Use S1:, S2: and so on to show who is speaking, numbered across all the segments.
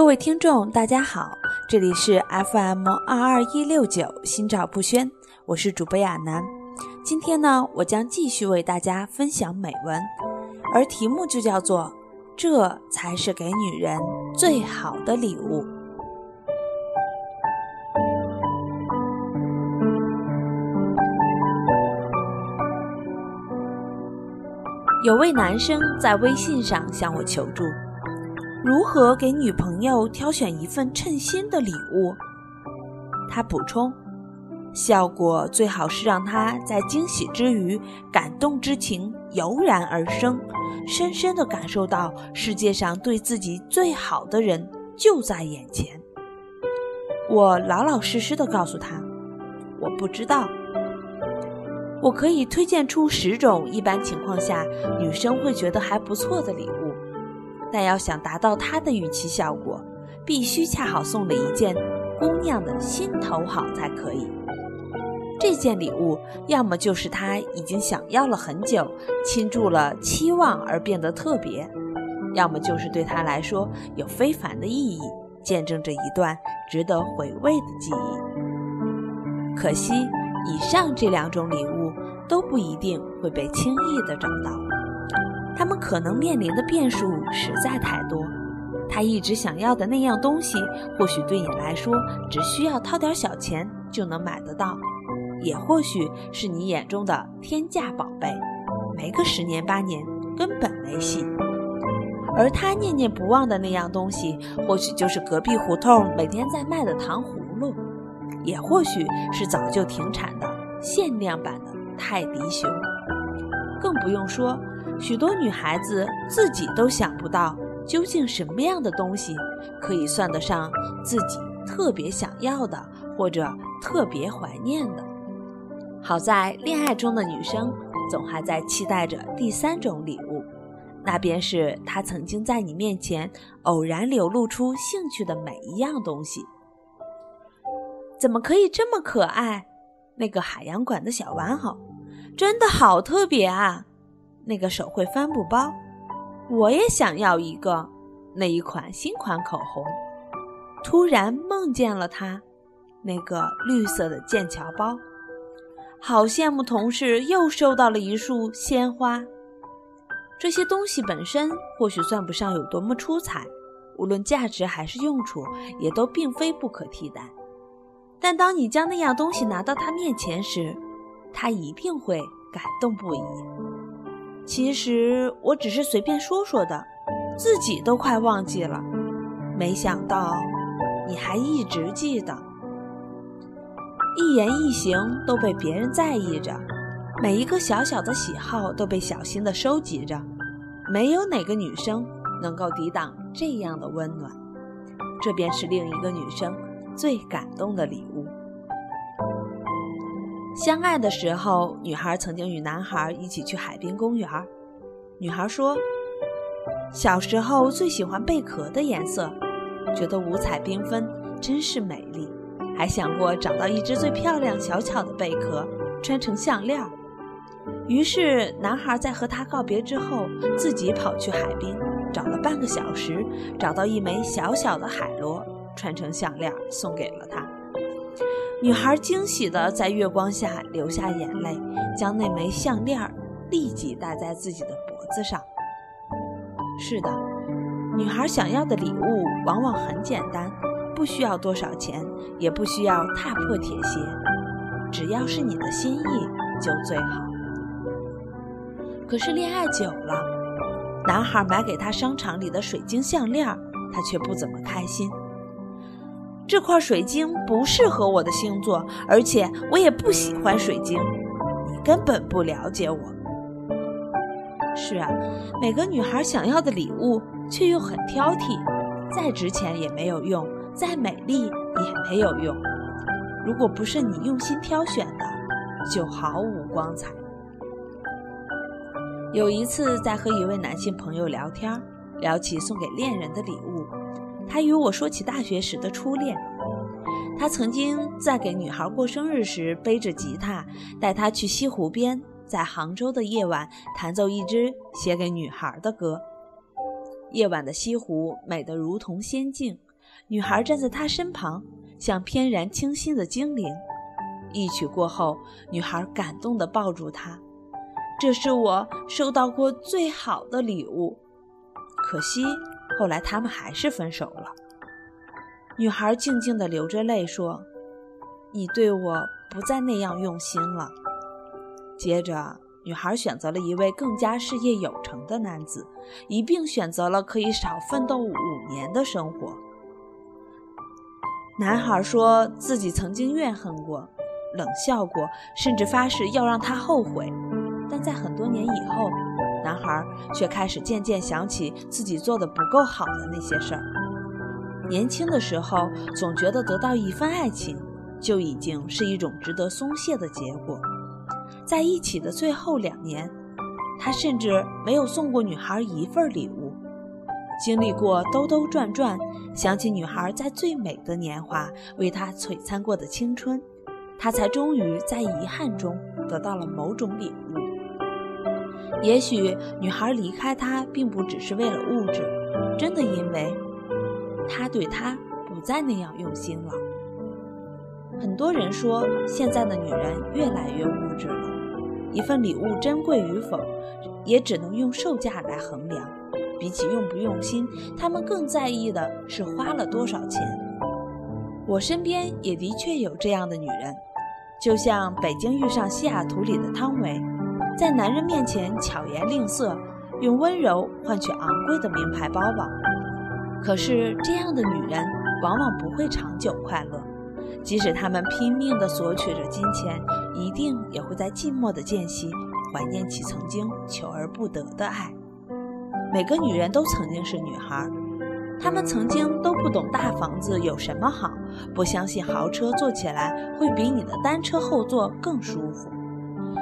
S1: 各位听众，大家好，这里是 FM 二二一六九心照不宣，我是主播亚楠。今天呢，我将继续为大家分享美文，而题目就叫做“这才是给女人最好的礼物”。有位男生在微信上向我求助。如何给女朋友挑选一份称心的礼物？他补充：效果最好是让她在惊喜之余，感动之情油然而生，深深地感受到世界上对自己最好的人就在眼前。我老老实实的告诉他：我不知道。我可以推荐出十种一般情况下女生会觉得还不错的礼物。但要想达到他的预期效果，必须恰好送了一件姑娘的心头好才可以。这件礼物要么就是他已经想要了很久，倾注了期望而变得特别；要么就是对他来说有非凡的意义，见证着一段值得回味的记忆。可惜，以上这两种礼物都不一定会被轻易的找到。他们可能面临的变数实在太多，他一直想要的那样东西，或许对你来说只需要掏点小钱就能买得到，也或许是你眼中的天价宝贝，没个十年八年根本没戏。而他念念不忘的那样东西，或许就是隔壁胡同每天在卖的糖葫芦，也或许是早就停产的限量版的泰迪熊，更不用说。许多女孩子自己都想不到，究竟什么样的东西可以算得上自己特别想要的，或者特别怀念的。好在恋爱中的女生总还在期待着第三种礼物，那便是她曾经在你面前偶然流露出兴趣的每一样东西。怎么可以这么可爱？那个海洋馆的小玩偶，真的好特别啊！那个手绘帆布包，我也想要一个。那一款新款口红，突然梦见了它。那个绿色的剑桥包，好羡慕同事又收到了一束鲜花。这些东西本身或许算不上有多么出彩，无论价值还是用处，也都并非不可替代。但当你将那样东西拿到他面前时，他一定会感动不已。其实我只是随便说说的，自己都快忘记了。没想到你还一直记得，一言一行都被别人在意着，每一个小小的喜好都被小心的收集着。没有哪个女生能够抵挡这样的温暖，这便是另一个女生最感动的礼物。相爱的时候，女孩曾经与男孩一起去海滨公园。女孩说：“小时候最喜欢贝壳的颜色，觉得五彩缤纷，真是美丽。还想过找到一只最漂亮、小巧的贝壳，穿成项链。”于是，男孩在和她告别之后，自己跑去海边，找了半个小时，找到一枚小小的海螺，穿成项链，送给了她。女孩惊喜地在月光下流下眼泪，将那枚项链立即戴在自己的脖子上。是的，女孩想要的礼物往往很简单，不需要多少钱，也不需要踏破铁鞋，只要是你的心意就最好。可是恋爱久了，男孩买给她商场里的水晶项链，她却不怎么开心。这块水晶不适合我的星座，而且我也不喜欢水晶。你根本不了解我。是啊，每个女孩想要的礼物却又很挑剔，再值钱也没有用，再美丽也没有用。如果不是你用心挑选的，就毫无光彩。有一次在和一位男性朋友聊天，聊起送给恋人的礼物。他与我说起大学时的初恋，他曾经在给女孩过生日时背着吉他，带她去西湖边，在杭州的夜晚弹奏一支写给女孩的歌。夜晚的西湖美得如同仙境，女孩站在他身旁，像翩然清新的精灵。一曲过后，女孩感动地抱住他：“这是我收到过最好的礼物。”可惜，后来他们还是分手了。女孩静静地流着泪说：“你对我不再那样用心了。”接着，女孩选择了一位更加事业有成的男子，一并选择了可以少奋斗五年的生活。男孩说自己曾经怨恨过。冷笑过，甚至发誓要让他后悔，但在很多年以后，男孩却开始渐渐想起自己做的不够好的那些事儿。年轻的时候，总觉得得到一份爱情就已经是一种值得松懈的结果。在一起的最后两年，他甚至没有送过女孩一份礼物。经历过兜兜转转，想起女孩在最美的年华为他璀璨过的青春。他才终于在遗憾中得到了某种礼物。也许女孩离开他，并不只是为了物质，真的因为他对她不再那样用心了。很多人说，现在的女人越来越物质了，一份礼物珍贵与否，也只能用售价来衡量。比起用不用心，他们更在意的是花了多少钱。我身边也的确有这样的女人。就像北京遇上西雅图里的汤唯，在男人面前巧言令色，用温柔换取昂贵的名牌包包。可是这样的女人往往不会长久快乐，即使她们拼命地索取着金钱，一定也会在寂寞的间隙怀念起曾经求而不得的爱。每个女人都曾经是女孩。她们曾经都不懂大房子有什么好，不相信豪车坐起来会比你的单车后座更舒服。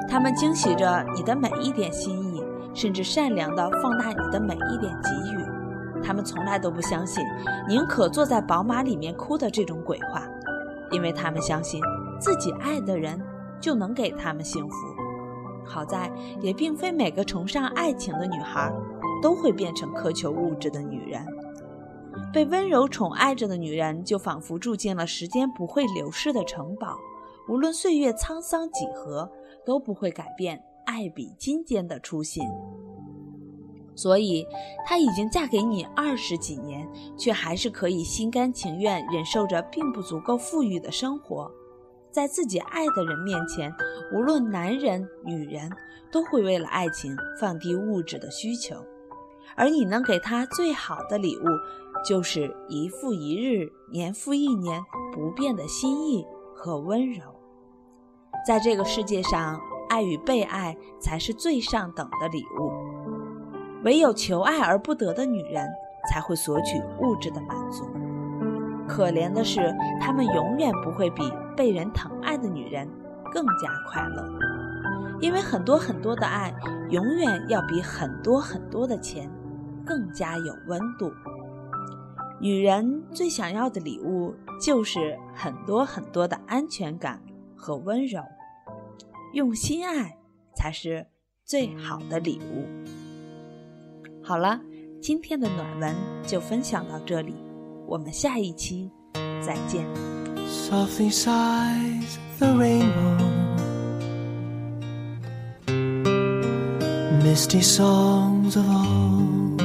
S1: 他们惊喜着你的每一点心意，甚至善良地放大你的每一点给予。他们从来都不相信宁可坐在宝马里面哭的这种鬼话，因为他们相信自己爱的人就能给他们幸福。好在也并非每个崇尚爱情的女孩都会变成苛求物质的女人。被温柔宠爱着的女人，就仿佛住进了时间不会流逝的城堡，无论岁月沧桑几何，都不会改变爱比金坚的初心。所以，她已经嫁给你二十几年，却还是可以心甘情愿忍受着并不足够富裕的生活，在自己爱的人面前，无论男人女人，都会为了爱情放低物质的需求。而你能给她最好的礼物，就是一复一日、年复一年不变的心意和温柔。在这个世界上，爱与被爱才是最上等的礼物。唯有求爱而不得的女人，才会索取物质的满足。可怜的是，她们永远不会比被人疼爱的女人更加快乐，因为很多很多的爱，永远要比很多很多的钱。更加有温度。女人最想要的礼物，就是很多很多的安全感和温柔。用心爱才是最好的礼物。好了，今天的暖文就分享到这里，我们下一期再见。Softly sighs the rainbow. Misty songs of old.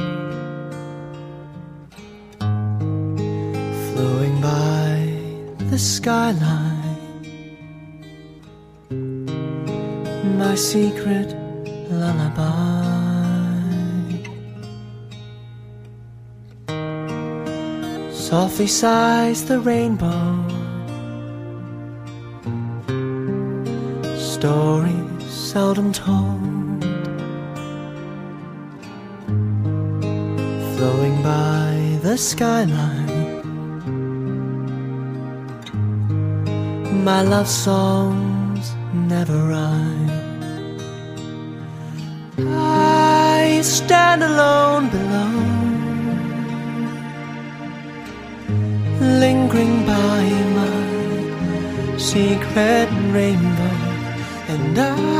S1: Flowing by the skyline. My secret lullaby. Softly sighs the rainbow. Stories seldom told. Flowing by the skyline. My love songs never rhyme. Stand alone below, lingering by my secret rainbow, and I,